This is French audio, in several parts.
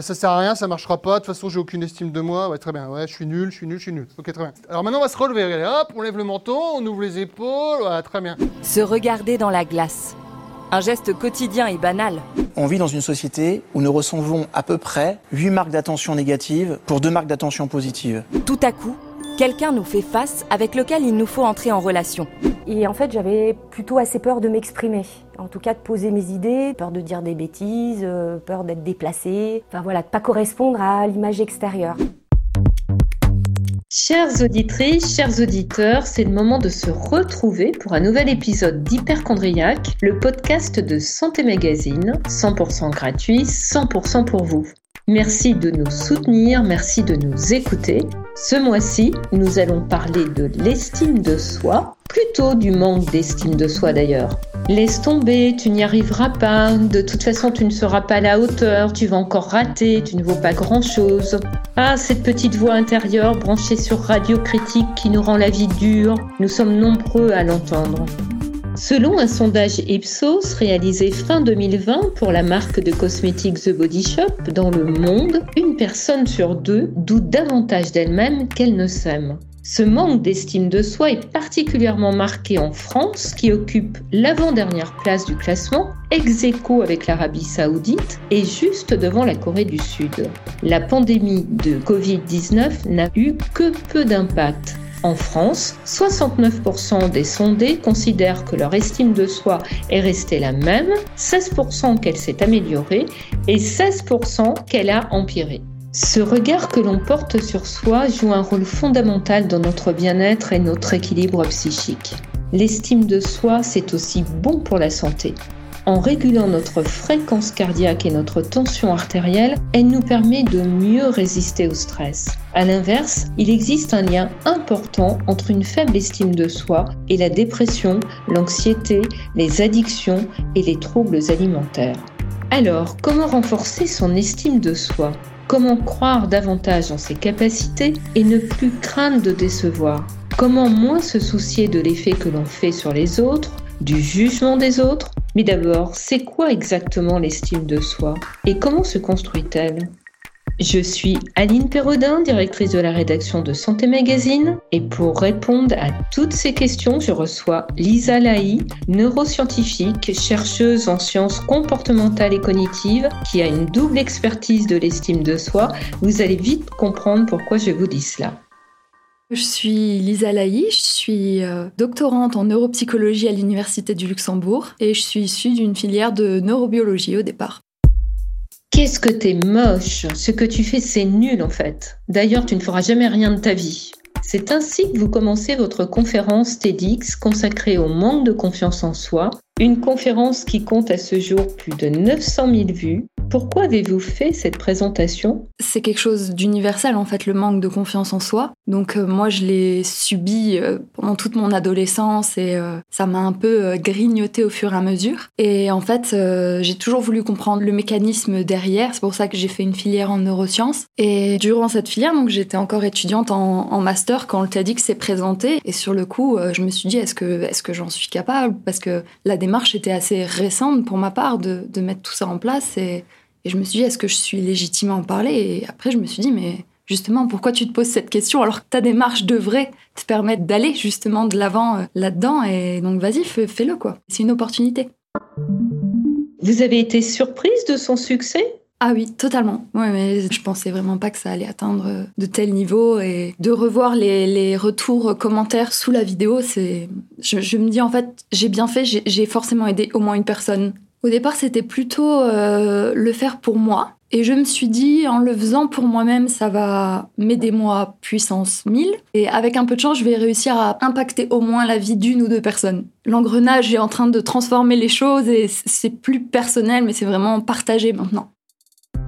Ça sert à rien, ça marchera pas. De toute façon, j'ai aucune estime de moi. Ouais, très bien. Ouais, je suis nul, je suis nul, je suis nul. Ok, très bien. Alors maintenant, on va se relever. Allez, hop, on lève le menton, on ouvre les épaules. Ouais, très bien. Se regarder dans la glace. Un geste quotidien et banal. On vit dans une société où nous recevons à peu près 8 marques d'attention négatives pour 2 marques d'attention positives. Tout à coup, quelqu'un nous fait face avec lequel il nous faut entrer en relation. Et en fait, j'avais plutôt assez peur de m'exprimer. En tout cas, de poser mes idées, peur de dire des bêtises, euh, peur d'être déplacée. Enfin voilà, pas correspondre à l'image extérieure. Chères auditrices, chers auditeurs, c'est le moment de se retrouver pour un nouvel épisode d'Hyperchondriac, le podcast de Santé Magazine, 100% gratuit, 100% pour vous. Merci de nous soutenir, merci de nous écouter. Ce mois-ci, nous allons parler de l'estime de soi, plutôt du manque d'estime de soi d'ailleurs. Laisse tomber, tu n'y arriveras pas, de toute façon tu ne seras pas à la hauteur, tu vas encore rater, tu ne vaux pas grand-chose. Ah, cette petite voix intérieure branchée sur Radio Critique qui nous rend la vie dure, nous sommes nombreux à l'entendre. Selon un sondage Ipsos réalisé fin 2020 pour la marque de cosmétiques The Body Shop dans le monde, une personne sur deux doute davantage d'elle-même qu'elle ne s'aime. Ce manque d'estime de soi est particulièrement marqué en France, qui occupe l'avant-dernière place du classement, ex aequo avec l'Arabie saoudite et juste devant la Corée du Sud. La pandémie de Covid-19 n'a eu que peu d'impact. En France, 69% des sondés considèrent que leur estime de soi est restée la même, 16% qu'elle s'est améliorée et 16% qu'elle a empiré. Ce regard que l'on porte sur soi joue un rôle fondamental dans notre bien-être et notre équilibre psychique. L'estime de soi, c'est aussi bon pour la santé. En régulant notre fréquence cardiaque et notre tension artérielle, elle nous permet de mieux résister au stress. A l'inverse, il existe un lien important entre une faible estime de soi et la dépression, l'anxiété, les addictions et les troubles alimentaires. Alors, comment renforcer son estime de soi? Comment croire davantage en ses capacités et ne plus craindre de décevoir? Comment moins se soucier de l'effet que l'on fait sur les autres, du jugement des autres? Mais d'abord, c'est quoi exactement l'estime de soi? Et comment se construit-elle? Je suis Aline Perrodin, directrice de la rédaction de Santé Magazine, et pour répondre à toutes ces questions, je reçois Lisa Laï, neuroscientifique, chercheuse en sciences comportementales et cognitives, qui a une double expertise de l'estime de soi. Vous allez vite comprendre pourquoi je vous dis cela. Je suis Lisa Laï, je suis euh, doctorante en neuropsychologie à l'Université du Luxembourg et je suis issue d'une filière de neurobiologie au départ. Qu'est-ce que t'es moche? Ce que tu fais, c'est nul en fait. D'ailleurs, tu ne feras jamais rien de ta vie. C'est ainsi que vous commencez votre conférence TEDx consacrée au manque de confiance en soi, une conférence qui compte à ce jour plus de 900 000 vues pourquoi avez-vous fait cette présentation? C'est quelque chose d'universel en fait, le manque de confiance en soi. Donc euh, moi je l'ai subi euh, pendant toute mon adolescence et euh, ça m'a un peu grignoté au fur et à mesure. Et en fait j'ai toujours voulu comprendre le mécanisme derrière. C'est pour ça que j'ai fait une filière en neurosciences. Et durant cette filière, donc j'étais encore étudiante en, master quand le TEDx s'est présenté. Et sur le coup, je me suis dit est-ce que est-ce que j'en suis capable? Parce que la démarche était assez récente pour ma part de, mettre tout ça en place et je me suis dit, est-ce que je suis légitime à en parler? Et après, je me suis dit, mais justement, pourquoi tu te poses cette question alors que ta démarche devrait te permettre d'aller justement de l'avant euh, là-dedans? Et donc, vas-y, fais-le, quoi. C'est une opportunité. Vous avez été surprise de son succès? Ah oui, totalement. Ouais, mais je pensais vraiment pas que ça allait atteindre euh, de tels niveaux et de revoir les, retours, euh, commentaires sous la vidéo, c'est. Je, je, me dis en fait, j'ai bien fait, j'ai forcément aidé au moins une personne au départ, c'était plutôt euh, le faire pour moi. Et je me suis dit, en le faisant pour moi-même, ça va m'aider moi puissance 1000. Et avec un peu de chance, je vais réussir à impacter au moins la vie d'une ou deux personnes. L'engrenage est en train de transformer les choses et c'est plus personnel, mais c'est vraiment partagé maintenant.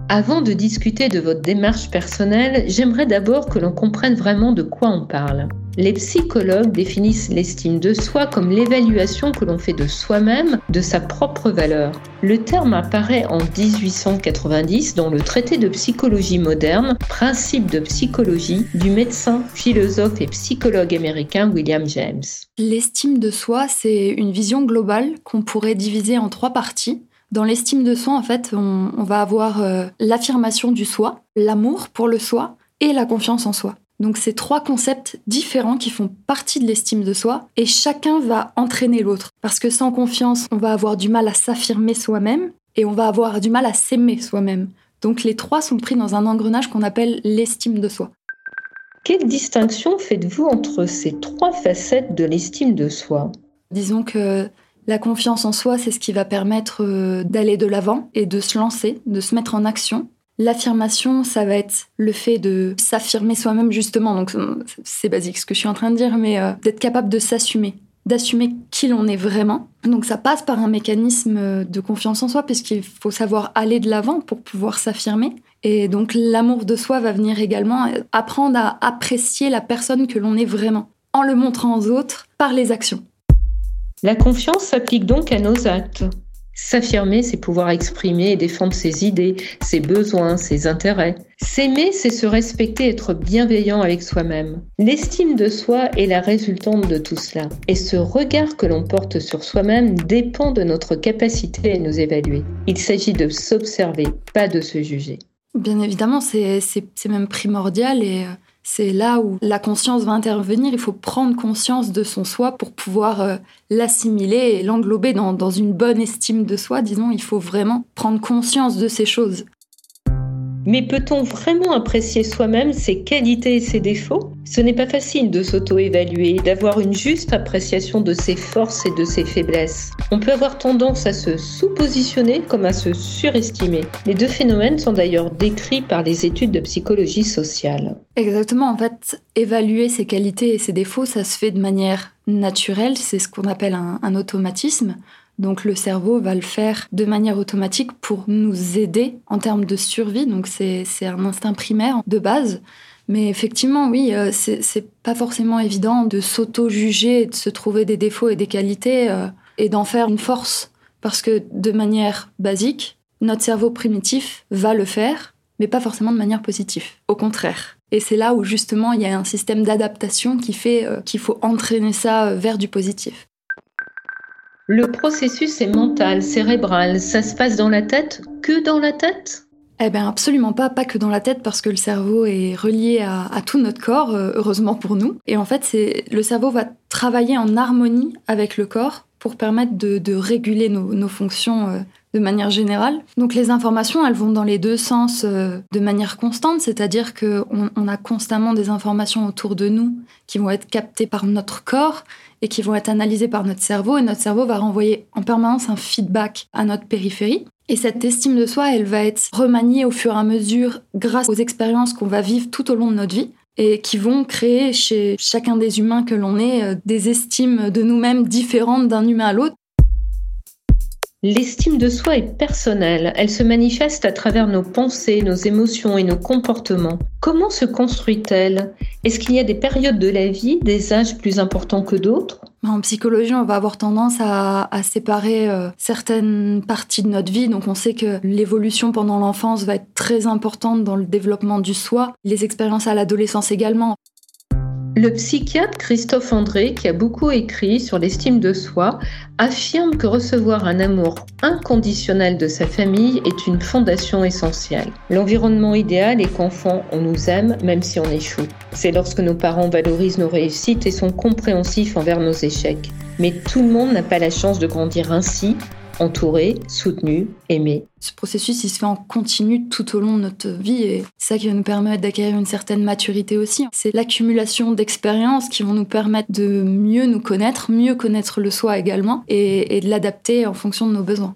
Avant de discuter de votre démarche personnelle, j'aimerais d'abord que l'on comprenne vraiment de quoi on parle. Les psychologues définissent l'estime de soi comme l'évaluation que l'on fait de soi-même, de sa propre valeur. Le terme apparaît en 1890 dans le traité de psychologie moderne, principe de psychologie du médecin, philosophe et psychologue américain William James. L'estime de soi, c'est une vision globale qu'on pourrait diviser en trois parties Dans l'estime de soi, en fait, on, va avoir euh, l'affirmation du soi, l'amour pour le soi et la confiance en soi. Donc c'est trois concepts différents qui font partie de l'estime de soi et chacun va entraîner l'autre. Parce que sans confiance, on va avoir du mal à s'affirmer soi-même et on va avoir du mal à s'aimer soi-même. Donc les trois sont pris dans un engrenage qu'on appelle l'estime de soi. Quelle distinction faites-vous entre ces trois facettes de l'estime de soi? Disons que la confiance en soi, c'est ce qui va permettre euh, d'aller de l'avant et de se lancer, de se mettre en action. L'affirmation, ça va être le fait de s'affirmer soi-même justement. Donc c'est basique ce que je suis en train de dire, mais euh, d'être capable de s'assumer, d'assumer qui l'on est vraiment. Donc ça passe par un mécanisme de confiance en soi, puisqu'il faut savoir aller de l'avant pour pouvoir s'affirmer. Et donc l'amour de soi va venir également apprendre à apprécier la personne que l'on est vraiment, en le montrant aux autres par les actions. La confiance s'applique donc à nos actes. S'affirmer, c'est pouvoir exprimer et défendre ses idées, ses besoins, ses intérêts. S'aimer, c'est se respecter, être bienveillant avec soi-même. L'estime de soi est la résultante de tout cela. Et ce regard que l'on porte sur soi-même dépend de notre capacité à nous évaluer. Il s'agit de s'observer, pas de se juger. Bien évidemment, c'est même primordial et euh, c'est là où la conscience va intervenir. Il faut prendre conscience de son soi pour pouvoir euh, l'assimiler et l'englober dans, dans une bonne estime de soi. Disons, il faut vraiment prendre conscience de ces choses. Mais peut-on vraiment apprécier soi-même ses qualités et ses défauts? Ce n'est pas facile de s'auto-évaluer, d'avoir une juste appréciation de ses forces et de ses faiblesses. On peut avoir tendance à se sous-positionner comme à se surestimer. Les deux phénomènes sont d'ailleurs décrits par les études de psychologie sociale. Exactement, en fait, évaluer ses qualités et ses défauts, ça se fait de manière naturelle, c'est ce qu'on appelle un, un automatisme. Donc le cerveau va le faire de manière automatique pour nous aider en termes de survie. Donc c'est un instinct primaire de base. Mais effectivement, oui, euh, c'est pas forcément évident de s'auto-juger, de se trouver des défauts et des qualités euh, et d'en faire une force. Parce que de manière basique, notre cerveau primitif va le faire, mais pas forcément de manière positive. Au contraire. Et c'est là où justement il y a un système d'adaptation qui fait euh, qu'il faut entraîner ça vers du positif. Le processus est mental, cérébral. Ça se passe dans la tête que dans la tête? Eh bien, absolument pas, pas que dans la tête, parce que le cerveau est relié à, tout notre corps, euh, heureusement pour nous. Et en fait, c'est le cerveau va travailler en harmonie avec le corps pour permettre de, réguler nos, fonctions euh, de manière générale. Donc les informations, elles vont dans les deux sens euh, de manière constante, c'est-à-dire qu'on on a constamment des informations autour de nous qui vont être captées par notre corps et qui vont être analysées par notre cerveau, et notre cerveau va renvoyer en permanence un feedback à notre périphérie. Et cette estime de soi, elle va être remaniée au fur et à mesure grâce aux expériences qu'on va vivre tout au long de notre vie et qui vont créer chez chacun des humains que l'on est euh, des estimes de nous-mêmes différentes d'un humain à l'autre. L'estime de soi est personnelle, elle se manifeste à travers nos pensées, nos émotions et nos comportements. Comment se construit-elle? Est-ce qu'il y a des périodes de la vie, des âges plus importants que d'autres? En psychologie, on va avoir tendance à, séparer euh, certaines parties de notre vie. Donc on sait que l'évolution pendant l'enfance va être très importante dans le développement du soi, les expériences à l'adolescence également. Le psychiatre Christophe André, qui a beaucoup écrit sur l'estime de soi, affirme que recevoir un amour inconditionnel de sa famille est une fondation essentielle. L'environnement idéal est qu'enfant, on nous aime même si on échoue. C'est lorsque nos parents valorisent nos réussites et sont compréhensifs envers nos échecs. Mais tout le monde n'a pas la chance de grandir ainsi entouré, soutenu, aimé. Ce processus, il se fait en continu tout au long de notre vie et c'est ça qui va nous permettre d'acquérir une certaine maturité aussi. C'est l'accumulation d'expériences qui vont nous permettre de mieux nous connaître, mieux connaître le soi également et, et de l'adapter en fonction de nos besoins.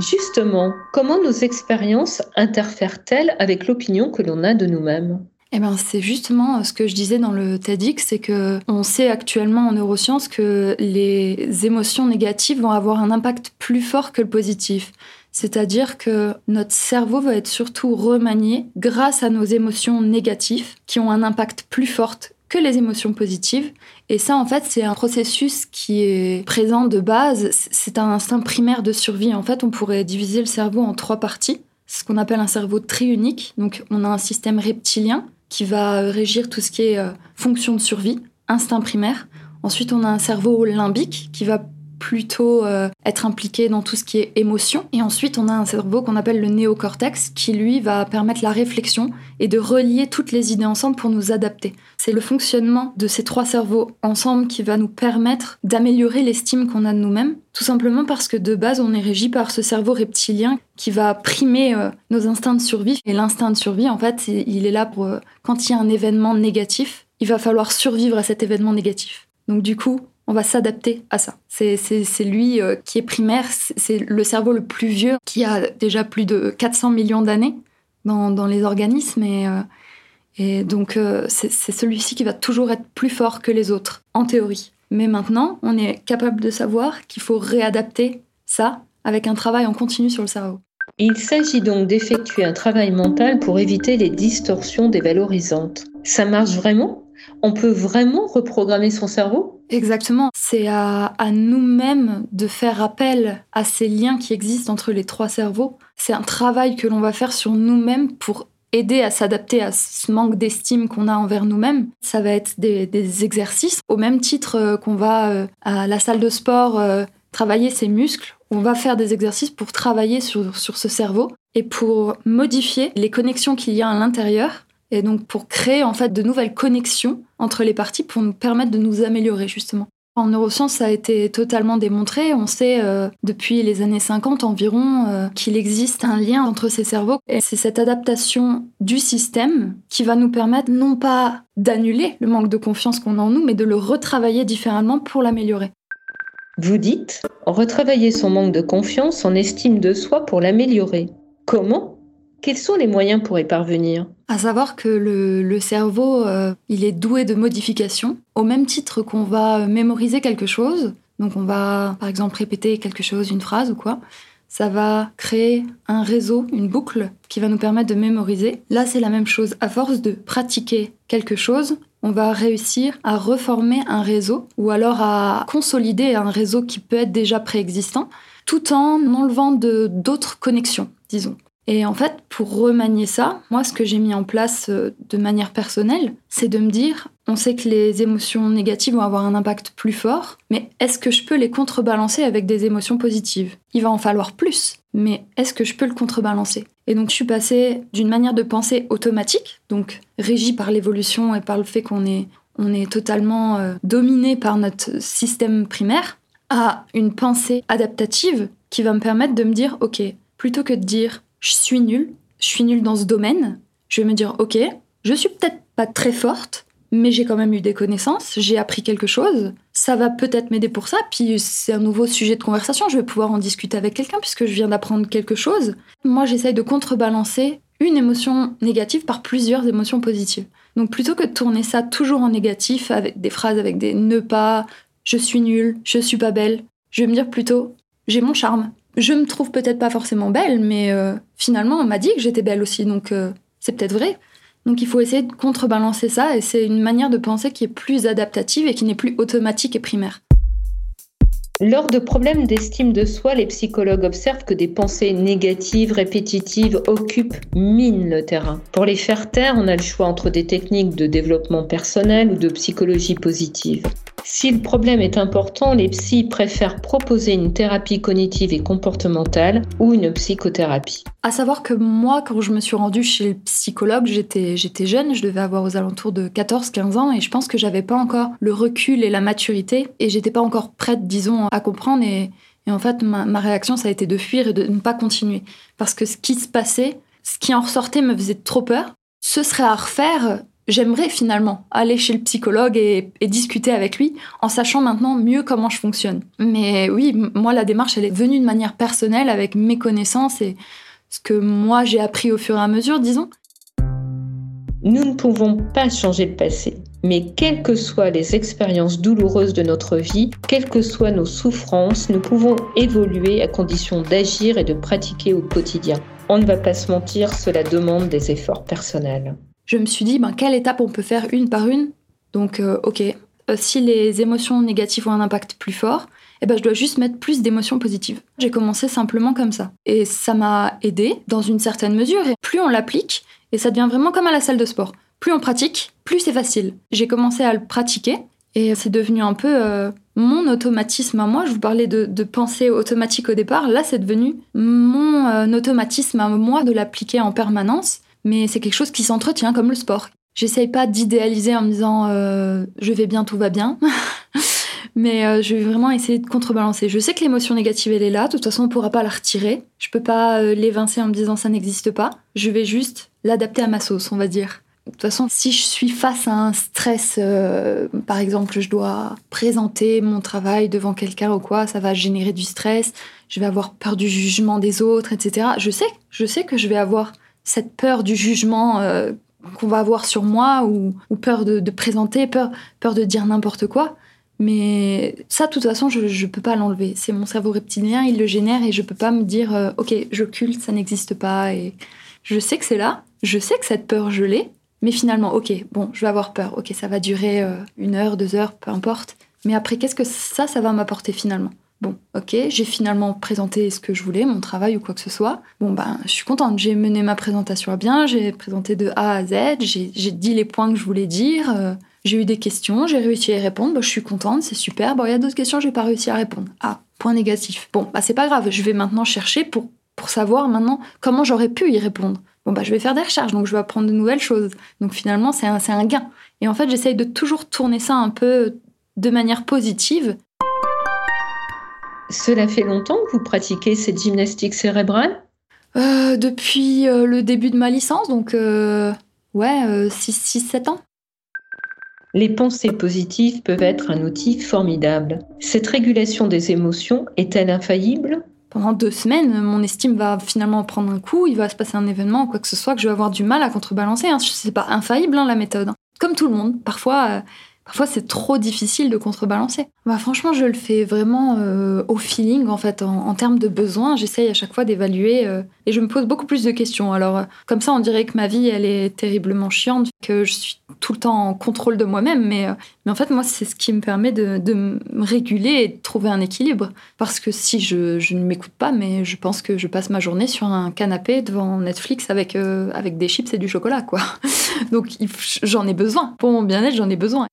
Justement, comment nos expériences interfèrent-elles avec l'opinion que l'on a de nous-mêmes? Eh ben, c'est justement ce que je disais dans le TEDx, c'est que on sait actuellement en neurosciences que les émotions négatives vont avoir un impact plus fort que le positif. C'est-à-dire que notre cerveau va être surtout remanié grâce à nos émotions négatives qui ont un impact plus fort que les émotions positives. Et ça, en fait, c'est un processus qui est présent de base. C'est un instinct primaire de survie. En fait, on pourrait diviser le cerveau en trois parties. C'est ce qu'on appelle un cerveau triunique. Donc, on a un système reptilien qui va régir tout ce qui est euh, fonction de survie, instinct primaire. Ensuite, on a un cerveau limbique qui va plutôt euh, être impliqué dans tout ce qui est émotion. Et ensuite, on a un cerveau qu'on appelle le néocortex qui, lui, va permettre la réflexion et de relier toutes les idées ensemble pour nous adapter. C'est le fonctionnement de ces trois cerveaux ensemble qui va nous permettre d'améliorer l'estime qu'on a de nous-mêmes, tout simplement parce que de base, on est régi par ce cerveau reptilien qui va primer euh, nos instincts de survie. Et l'instinct de survie, en fait, il est là pour euh, quand il y a un événement négatif, il va falloir survivre à cet événement négatif. Donc du coup, on va s'adapter à ça. C'est lui euh, qui est primaire, c'est le cerveau le plus vieux qui a déjà plus de 400 millions d'années dans, les organismes et, et donc c'est celui-ci qui va toujours être plus fort que les autres, en théorie. Mais maintenant, on est capable de savoir qu'il faut réadapter ça avec un travail en continu sur le cerveau. Il s'agit donc d'effectuer un travail mental pour éviter les distorsions dévalorisantes. Ça marche vraiment? On peut vraiment reprogrammer son cerveau? Exactement. C'est à, nous-mêmes de faire appel à ces liens qui existent entre les trois cerveaux. C'est un travail que l'on va faire sur nous-mêmes pour aider à s'adapter à ce manque d'estime qu'on a envers nous-mêmes. Ça va être des, exercices au même titre euh, qu'on va euh, à la salle de sport euh, travailler ses muscles on va faire des exercices pour travailler sur, sur ce cerveau et pour modifier les connexions qu'il y a à l'intérieur et donc pour créer en fait de nouvelles connexions entre les parties pour nous permettre de nous améliorer justement. En neurosciences, ça a été totalement démontré. On sait euh, depuis les années 50 environ euh, qu'il existe un lien entre ces cerveaux. Et c'est cette adaptation du système qui va nous permettre non pas d'annuler le manque de confiance qu'on a en nous, mais de le retravailler différemment pour l'améliorer. Vous dites retravailler son manque de confiance, son estime de soi pour l'améliorer. Comment? Quels sont les moyens pour y parvenir? À savoir que le, cerveau, euh, il est doué de modification, au même titre qu'on va mémoriser quelque chose. Donc on va, par exemple, répéter quelque chose, une phrase ou quoi. Ça va créer un réseau, une boucle qui va nous permettre de mémoriser. Là, c'est la même chose. À force de pratiquer quelque chose, on va réussir à reformer un réseau ou alors à consolider un réseau qui peut être déjà préexistant tout en enlevant d'autres connexions, disons. Et en fait, pour remanier ça, moi, ce que j'ai mis en place euh, de manière personnelle, c'est de me dire, on sait que les émotions négatives vont avoir un impact plus fort, mais est-ce que je peux les contrebalancer avec des émotions positives? Il va en falloir plus, mais est-ce que je peux le contrebalancer? Et donc, je suis passée d'une manière de penser automatique, donc régie par l'évolution et par le fait qu'on est, on est totalement euh, dominé par notre système primaire, à une pensée adaptative qui va me permettre de me dire, ok, plutôt que de dire je suis nulle, je suis nulle dans ce domaine, je vais me dire, ok, je suis peut-être pas très forte, mais j'ai quand même eu des connaissances, j'ai appris quelque chose, ça va peut-être m'aider pour ça, puis c'est un nouveau sujet de conversation, je vais pouvoir en discuter avec quelqu'un puisque je viens d'apprendre quelque chose. Moi, j'essaye de contrebalancer une émotion négative par plusieurs émotions positives. Donc plutôt que de tourner ça toujours en négatif avec des phrases avec des ne pas, je suis nulle, je suis pas belle, je vais me dire plutôt j'ai mon charme, je me trouve peut-être pas forcément belle, mais euh, finalement, on m'a dit que j'étais belle aussi, donc euh, c'est peut-être vrai. Donc il faut essayer de contrebalancer ça, et c'est une manière de penser qui est plus adaptative et qui n'est plus automatique et primaire. Lors de problèmes d'estime de soi, les psychologues observent que des pensées négatives, répétitives, occupent, minent le terrain. Pour les faire taire, on a le choix entre des techniques de développement personnel ou de psychologie positive. Si le problème est important, les psys préfèrent proposer une thérapie cognitive et comportementale ou une psychothérapie. À savoir que moi, quand je me suis rendue chez le psychologue, j'étais, j'étais jeune, je devais avoir aux alentours de 14-15 ans et je pense que j'avais pas encore le recul et la maturité et j'étais pas encore prête, disons, à comprendre et, en fait, ma, ma réaction, ça a été de fuir et de ne pas continuer. Parce que ce qui se passait, ce qui en ressortait me faisait trop peur. Ce serait à refaire, j'aimerais finalement aller chez le psychologue et, discuter avec lui en sachant maintenant mieux comment je fonctionne. Mais oui, moi, la démarche, elle est venue de manière personnelle avec mes connaissances et ce que moi j'ai appris au fur et à mesure, disons. Nous ne pouvons pas changer le passé, mais quelles que soient les expériences douloureuses de notre vie, quelles que soient nos souffrances, nous pouvons évoluer à condition d'agir et de pratiquer au quotidien. On ne va pas se mentir, cela demande des efforts personnels je me suis dit, ben, quelle étape on peut faire une par une? Donc, euh, ok, euh, si les émotions négatives ont un impact plus fort, eh ben, je dois juste mettre plus d'émotions positives. J'ai commencé simplement comme ça. Et ça m'a aidé dans une certaine mesure. Et plus on l'applique, et ça devient vraiment comme à la salle de sport. Plus on pratique, plus c'est facile. J'ai commencé à le pratiquer. Et c'est devenu un peu euh, mon automatisme à moi. Je vous parlais de, pensée automatique au départ. Là, c'est devenu mon automatisme à moi de l'appliquer en permanence. Mais c'est quelque chose qui s'entretient comme le sport. J'essaye pas d'idéaliser en me disant euh, je vais bien, tout va bien. Mais euh, je vais vraiment essayer de contrebalancer. Je sais que l'émotion négative, elle est là. De toute façon, on ne pourra pas la retirer. Je peux pas euh, l'évincer en me disant ça n'existe pas. Je vais juste l'adapter à ma sauce, on va dire. De toute façon, si je suis face à un stress, par exemple, je dois présenter mon travail devant quelqu'un ou quoi, ça va générer du stress. Je vais avoir peur du jugement des autres, etc. Je sais, je sais que je vais avoir cette peur du jugement euh, qu'on va avoir sur moi ou, peur de, présenter, peur, peur de dire n'importe quoi. Mais ça, de toute façon, je ne peux pas l'enlever. C'est mon cerveau reptilien, il le génère et je peux pas me dire, euh, ok, j'occulte, ça n'existe pas. Et je sais que c'est là, je sais que cette peur, je l'ai, mais finalement, ok, bon, je vais avoir peur, ok, ça va durer euh, une heure, deux heures, peu importe. Mais après, qu'est-ce que ça, ça va m'apporter finalement? Bon, ok, j'ai finalement présenté ce que je voulais, mon travail ou quoi que ce soit. Bon, ben, je suis contente, j'ai mené ma présentation à bien, j'ai présenté de A à Z, j'ai dit les points que je voulais dire. euh, j'ai eu des questions, j'ai réussi à y répondre, bah, je suis contente, c'est super. Bon, il y a d'autres questions, j'ai pas réussi à répondre. Ah, point négatif. Bon, bah c'est pas grave, je vais maintenant chercher pour, pour savoir maintenant comment j'aurais pu y répondre. Bon, bah je vais faire des recherches, donc je vais apprendre de nouvelles choses. Donc finalement, c'est un, un gain. Et en fait, j'essaye de toujours tourner ça un peu de manière positive. Cela fait longtemps que vous pratiquez cette gymnastique cérébrale? Euh, depuis euh, le début de ma licence, donc euh, ouais, 6-7 ans. Les pensées positives peuvent être un outil formidable. Cette régulation des émotions est-elle infaillible? Pendant deux semaines, mon estime va finalement prendre un coup, il va se passer un événement ou quoi que ce soit que je vais avoir du mal à contrebalancer. Hein. C'est pas infaillible hein, la méthode. hein. Comme tout le monde, parfois, euh, parfois c'est trop difficile de contrebalancer. Bah franchement, je le fais vraiment euh, au feeling en fait, en, termes de besoins. J'essaye à chaque fois d'évaluer euh, et je me pose beaucoup plus de questions. Alors euh, comme ça, on dirait que ma vie elle est terriblement chiante, que je suis tout le temps en contrôle de moi-même, mais, mais en fait moi c'est ce qui me permet de, me réguler et de trouver un équilibre. Parce que si je, je ne m'écoute pas, mais je pense que je passe ma journée sur un canapé devant Netflix avec, avec des chips et du chocolat, quoi. Donc j'en ai besoin. Pour mon bien-être, j'en ai besoin.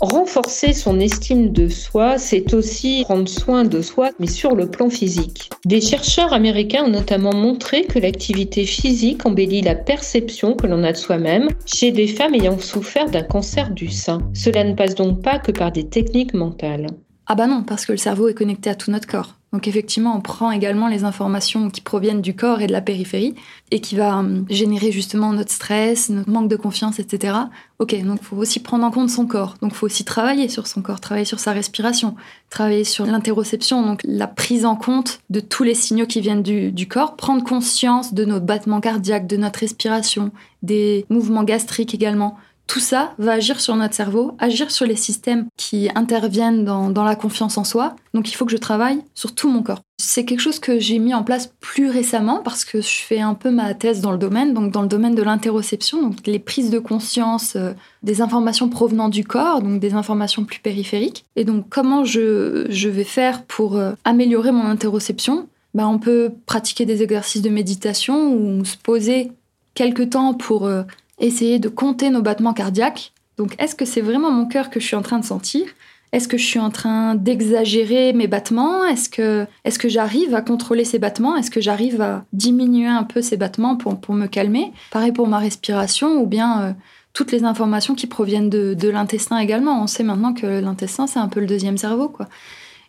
Renforcer son estime de soi, c'est aussi prendre soin de soi, mais sur le plan physique. Des chercheurs américains ont notamment montré que l'activité physique embellit la perception que l'on a de soi-même chez des femmes ayant souffert d'un cancer du sein. Cela ne passe donc pas que par des techniques mentales. Ah bah non, parce que le cerveau est connecté à tout notre corps. Donc effectivement, on prend également les informations qui proviennent du corps et de la périphérie et qui va hum, générer justement notre stress, notre manque de confiance, etc. Ok, donc faut aussi prendre en compte son corps. Donc faut aussi travailler sur son corps, travailler sur sa respiration, travailler sur l'interoception, donc la prise en compte de tous les signaux qui viennent du, du corps, prendre conscience de nos battements cardiaques, de notre respiration, des mouvements gastriques également. Tout ça va agir sur notre cerveau, agir sur les systèmes qui interviennent dans, la confiance en soi. Donc il faut que je travaille sur tout mon corps. C'est quelque chose que j'ai mis en place plus récemment parce que je fais un peu ma thèse dans le domaine, donc dans le domaine de l'interoception, donc les prises de conscience euh, des informations provenant du corps, donc des informations plus périphériques. Et donc comment je, je vais faire pour euh, améliorer mon interoception? Bah, On peut pratiquer des exercices de méditation ou se poser quelques temps pour... euh, essayer de compter nos battements cardiaques. Donc, est-ce que c'est vraiment mon cœur que je suis en train de sentir? Est-ce que je suis en train d'exagérer mes battements? Est-ce que, est que j'arrive à contrôler ces battements? Est-ce que j'arrive à diminuer un peu ces battements pour, pour me calmer? Pareil pour ma respiration ou bien euh, toutes les informations qui proviennent de, de l'intestin également. On sait maintenant que l'intestin, c'est un peu le deuxième cerveau, quoi.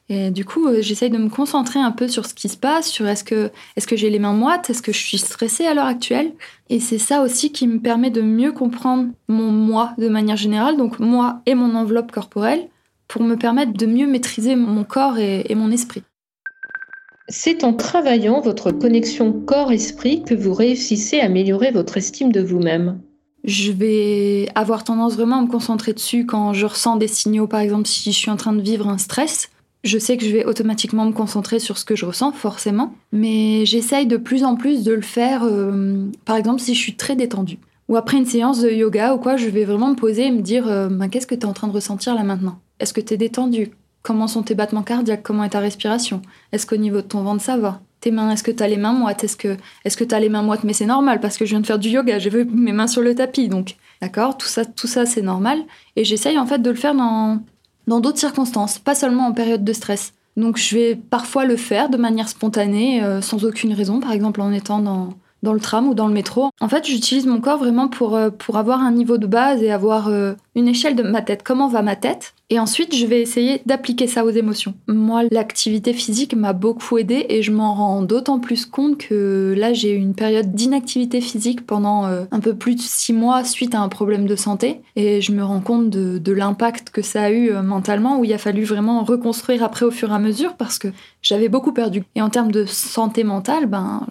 Et du coup, euh, j'essaye de me concentrer un peu sur ce qui se passe, sur est-ce que, est que j'ai les mains moites, est-ce que je suis stressée à l'heure actuelle. Et c'est ça aussi qui me permet de mieux comprendre mon moi de manière générale, donc moi et mon enveloppe corporelle, pour me permettre de mieux maîtriser mon corps et, et mon esprit. C'est en travaillant votre connexion corps-esprit que vous réussissez à améliorer votre estime de vous-même. Je vais avoir tendance vraiment à me concentrer dessus quand je ressens des signaux, par exemple si je suis en train de vivre un stress. Je sais que je vais automatiquement me concentrer sur ce que je ressens, forcément, mais j'essaye de plus en plus de le faire, euh, par exemple, si je suis très détendue. Ou après une séance de yoga ou quoi, je vais vraiment me poser et me dire euh, Ben, qu'est-ce que tu es en train de ressentir là maintenant? Est-ce que tu es détendu Comment sont tes battements cardiaques? Comment est ta respiration? Est-ce qu'au niveau de ton ventre ça va? Tes mains, est-ce que tu as les mains moites? Est-ce que tu as les mains moites? Mais c'est normal parce que je viens de faire du yoga, j'ai vu mes mains sur le tapis. Donc, d'accord, tout ça tout ça c'est normal et j'essaye en fait de le faire dans dans d'autres circonstances, pas seulement en période de stress. Donc je vais parfois le faire de manière spontanée, euh, sans aucune raison, par exemple en étant dans, dans le tram ou dans le métro. En fait, j'utilise mon corps vraiment pour, euh, pour avoir un niveau de base et avoir euh, une échelle de ma tête. Comment va ma tête et ensuite, je vais essayer d'appliquer ça aux émotions. Moi, l'activité physique m'a beaucoup aidé et je m'en rends d'autant plus compte que là, j'ai eu une période d'inactivité physique pendant euh, un peu plus de six mois suite à un problème de santé. Et je me rends compte de, l'impact que ça a eu euh, mentalement, où il a fallu vraiment reconstruire après au fur et à mesure parce que j'avais beaucoup perdu. Et en termes de santé mentale, ben,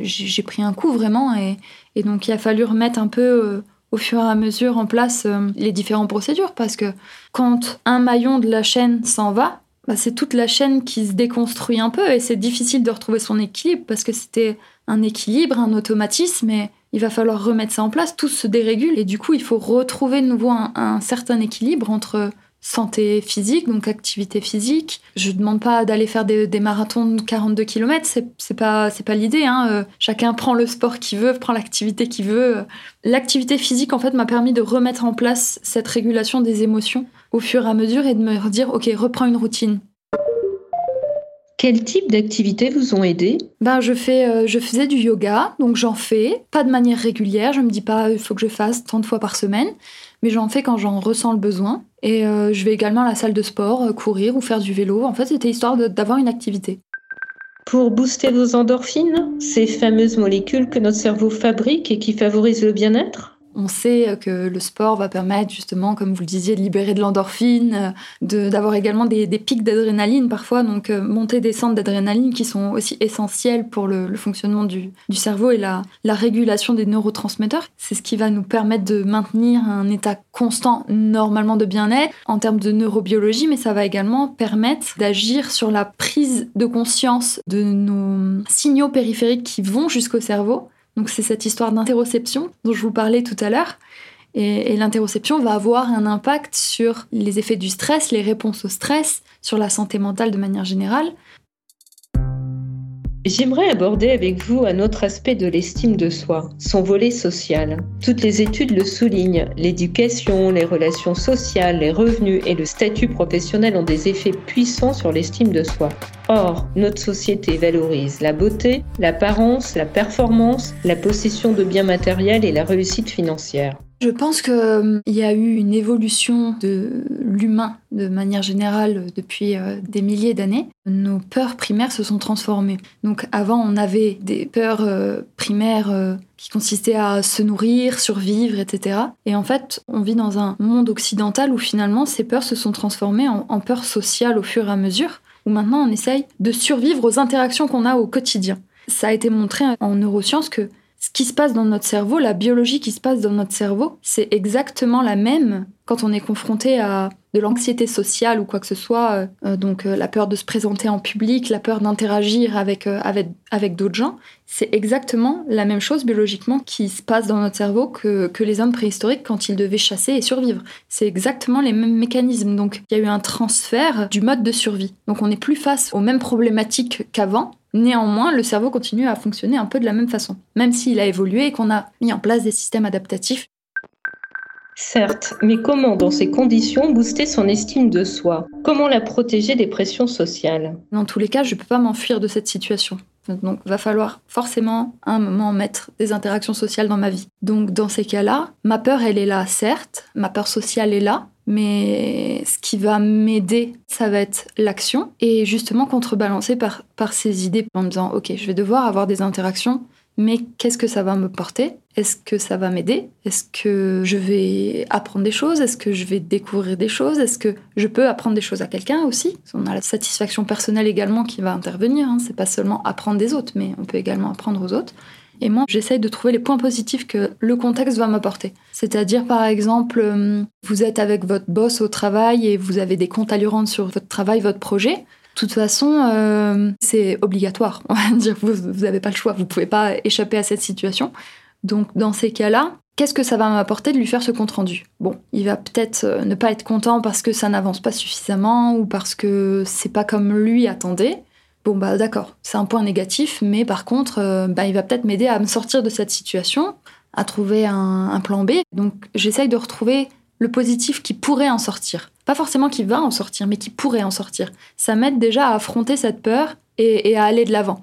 j'ai pris un coup vraiment. Et, et, donc, il a fallu remettre un peu... Au fur et à mesure en place euh, les différentes procédures. Parce que quand un maillon de la chaîne s'en va, bah, c'est toute la chaîne qui se déconstruit un peu et c'est difficile de retrouver son équilibre parce que c'était un équilibre, un automatisme et il va falloir remettre ça en place, tout se dérégule et du coup il faut retrouver de nouveau un certain équilibre entre santé physique, donc activité physique. Je ne demande pas d'aller faire des, marathons de 42 km, c'est pas, pas l'idée. Hein. Euh, chacun prend le sport qu'il veut, prend l'activité qu'il veut. L'activité physique, en fait, m'a permis de remettre en place cette régulation des émotions au fur et à mesure et de me dire, OK, reprends une routine. Quel type d'activités vous ont aidé ben, je, fais, euh, je faisais du yoga, donc j'en fais, pas de manière régulière, je me dis pas il faut que je fasse tant de fois par semaine, mais j'en fais quand j'en ressens le besoin. Et euh, je vais également à la salle de sport, euh, courir ou faire du vélo. En fait, c'était histoire d'avoir une activité. Pour booster vos endorphines, ces fameuses molécules que notre cerveau fabrique et qui favorisent le bien-être? On sait que le sport va permettre justement, comme vous le disiez, de libérer de l'endorphine, d'avoir également des, pics d'adrénaline parfois, donc euh, monter des centres d'adrénaline qui sont aussi essentiels pour le, fonctionnement du, cerveau et la, régulation des neurotransmetteurs. C'est ce qui va nous permettre de maintenir un état constant normalement de bien-être en termes de neurobiologie, mais ça va également permettre d'agir sur la prise de conscience de nos signaux périphériques qui vont jusqu'au cerveau donc c'est cette histoire d'interoception dont je vous parlais tout à l'heure. Et, l'interoception va avoir un impact sur les effets du stress, les réponses au stress, sur la santé mentale de manière générale. J'aimerais aborder avec vous un autre aspect de l'estime de soi, son volet social. Toutes les études le soulignent. L'éducation, les relations sociales, les revenus et le statut professionnel ont des effets puissants sur l'estime de soi. Or, notre société valorise la beauté, l'apparence, la performance, la possession de biens matériels et la réussite financière. Je pense qu'il euh, y a eu une évolution de l'humain de manière générale depuis euh, des milliers d'années. Nos peurs primaires se sont transformées. Donc avant, on avait des peurs euh, primaires qui consistaient à se nourrir, survivre, etc. Et en fait, on vit dans un monde occidental où finalement ces peurs se sont transformées en, en peurs sociales au fur et à mesure, où maintenant on essaye de survivre aux interactions qu'on a au quotidien. Ça a été montré en neurosciences que ce qui se passe dans notre cerveau, la biologie qui se passe dans notre cerveau, c'est exactement la même quand on est confronté à de l'anxiété sociale ou quoi que ce soit, euh, euh, donc euh, la peur de se présenter en public, la peur d'interagir avec, avec, d'autres gens, c'est exactement la même chose biologiquement qui se passe dans notre cerveau que, que les hommes préhistoriques quand ils devaient chasser et survivre. C'est exactement les mêmes mécanismes. Donc il y a eu un transfert du mode de survie. Donc on n'est plus face aux mêmes problématiques qu'avant, Néanmoins, le cerveau continue à fonctionner un peu de la même façon, même s'il a évolué et qu'on a mis en place des systèmes adaptatifs. Certes, mais comment dans ces conditions booster son estime de soi? Comment la protéger des pressions sociales? Dans tous les cas, je ne peux pas m'enfuir de cette situation. Donc, va falloir forcément à un moment mettre des interactions sociales dans ma vie. Donc, dans ces cas-là, ma peur, elle est là, certes, ma peur sociale est là, mais ce qui va m'aider, ça va être l'action et justement contrebalancer par, par ces idées en me disant, ok, je vais devoir avoir des interactions, mais qu'est-ce que ça va me porter? Est-ce que ça va m'aider? Est-ce que je vais apprendre des choses? Est-ce que je vais découvrir des choses? Est-ce que je peux apprendre des choses à quelqu'un aussi? On a la satisfaction personnelle également qui va intervenir. Hein. C'est pas seulement apprendre des autres, mais on peut également apprendre aux autres. Et moi, j'essaye de trouver les points positifs que le contexte va m'apporter. C'est-à-dire, par exemple, euh, vous êtes avec votre boss au travail et vous avez des comptes rendre sur votre travail, votre projet. De toute façon, euh, c'est obligatoire. On va dire, vous n'avez pas le choix. Vous ne pouvez pas échapper à cette situation. Donc, dans ces cas-là, qu'est-ce que ça va m'apporter de lui faire ce compte rendu Bon, il va peut-être euh, ne pas être content parce que ça n'avance pas suffisamment ou parce que c'est pas comme lui attendait. Bon bah d'accord, c'est un point négatif, mais par contre, euh, bah, il va peut-être m'aider à me sortir de cette situation, à trouver un, plan B. Donc j'essaye de retrouver le positif qui pourrait en sortir. Pas forcément qui va en sortir, mais qui pourrait en sortir. Ça m'aide déjà à affronter cette peur et à aller de l'avant.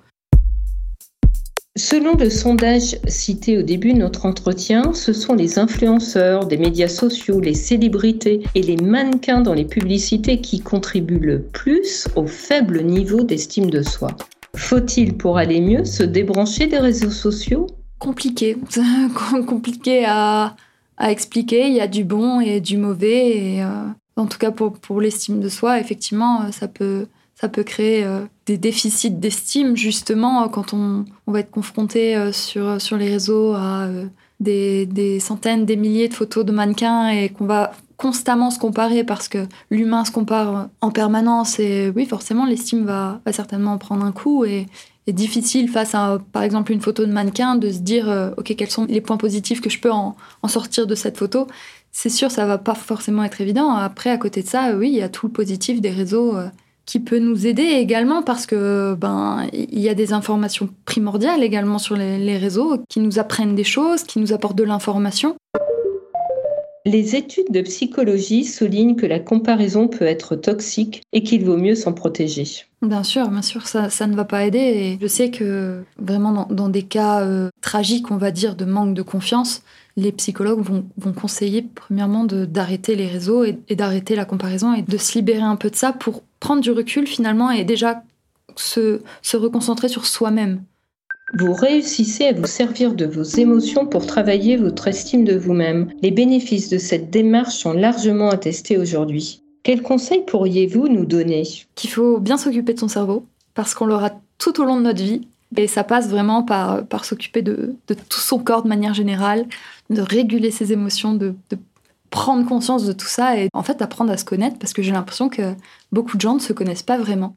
Selon le sondage cité au début de notre entretien, ce sont les influenceurs des médias sociaux, les célébrités et les mannequins dans les publicités qui contribuent le plus au faible niveau d'estime de soi. Faut-il, pour aller mieux, se débrancher des réseaux sociaux? Compliqué. Compliqué à, expliquer. Il y a du bon et du mauvais. Et, euh, en tout cas, pour, pour l'estime de soi, effectivement, ça peut, ça peut créer euh, des déficits d'estime, justement, quand on, va être confronté euh, sur, sur les réseaux à euh, des, des, centaines, des milliers de photos de mannequins et qu'on va constamment se comparer parce que l'humain se compare en permanence. Et oui, forcément, l'estime va, va certainement prendre un coup. Et, est difficile face à, par exemple, une photo de mannequin de se dire, euh, OK, quels sont les points positifs que je peux en, sortir de cette photo C'est sûr, ça va pas forcément être évident. Après, à côté de ça, oui, il y a tout le positif des réseaux euh, qui peut nous aider également parce que ben il y a des informations primordiales également sur les, les réseaux qui nous apprennent des choses, qui nous apportent de l'information. Les études de psychologie soulignent que la comparaison peut être toxique et qu'il vaut mieux s'en protéger. Bien sûr, bien sûr, ça, ça, ne va pas aider. Et je sais que vraiment dans, dans des cas euh, tragiques, on va dire, de manque de confiance, les psychologues vont, vont conseiller premièrement d'arrêter les réseaux et, et d'arrêter la comparaison et de se libérer un peu de ça pour prendre du recul finalement et déjà se, se reconcentrer sur soi-même. Vous réussissez à vous servir de vos émotions pour travailler votre estime de vous-même. Les bénéfices de cette démarche sont largement attestés aujourd'hui. Quels conseils pourriez-vous nous donner? Qu'il faut bien s'occuper de son cerveau, parce qu'on l'aura tout au long de notre vie. Et ça passe vraiment par, par s'occuper de, de, tout son corps de manière générale, de réguler ses émotions, de, de prendre conscience de tout ça et en fait apprendre à se connaître, parce que j'ai l'impression que beaucoup de gens ne se connaissent pas vraiment.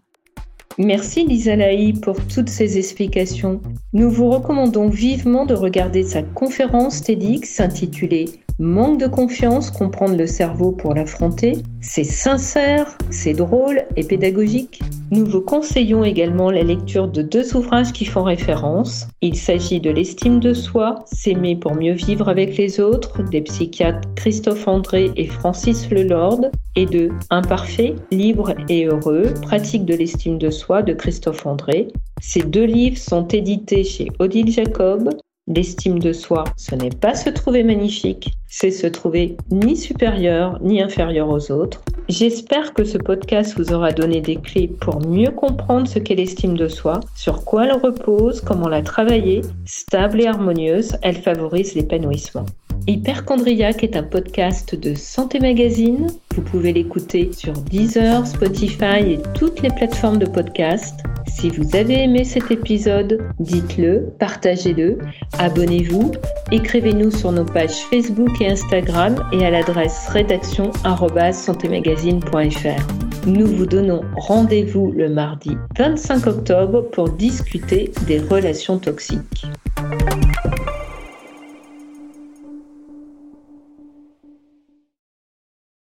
Merci Lisa Laï pour toutes ces explications. Nous vous recommandons vivement de regarder sa conférence TEDx intitulée Manque de confiance, comprendre le cerveau pour l'affronter. C'est sincère, c'est drôle et pédagogique. Nous vous conseillons également la lecture de deux ouvrages qui font référence. Il s'agit de L'estime de soi, s'aimer pour mieux vivre avec les autres, des psychiatres Christophe André et Francis Lelord, et de Imparfait, libre et heureux, pratique de l'estime de soi de Christophe André. Ces deux livres sont édités chez Odile Jacob L'estime de soi, ce n'est pas se trouver magnifique, c'est se trouver ni supérieur ni inférieur aux autres. J'espère que ce podcast vous aura donné des clés pour mieux comprendre ce qu'est l'estime de soi, sur quoi elle repose, comment la travailler. Stable et harmonieuse, elle favorise l'épanouissement. Hyperchondriac est un podcast de Santé Magazine. Vous pouvez l'écouter sur Deezer, Spotify et toutes les plateformes de podcast. Si vous avez aimé cet épisode, dites-le, partagez-le, abonnez-vous, écrivez-nous sur nos pages Facebook et Instagram et à l'adresse rédaction@santémagazine.fr. Nous vous donnons rendez-vous le mardi 25 octobre pour discuter des relations toxiques.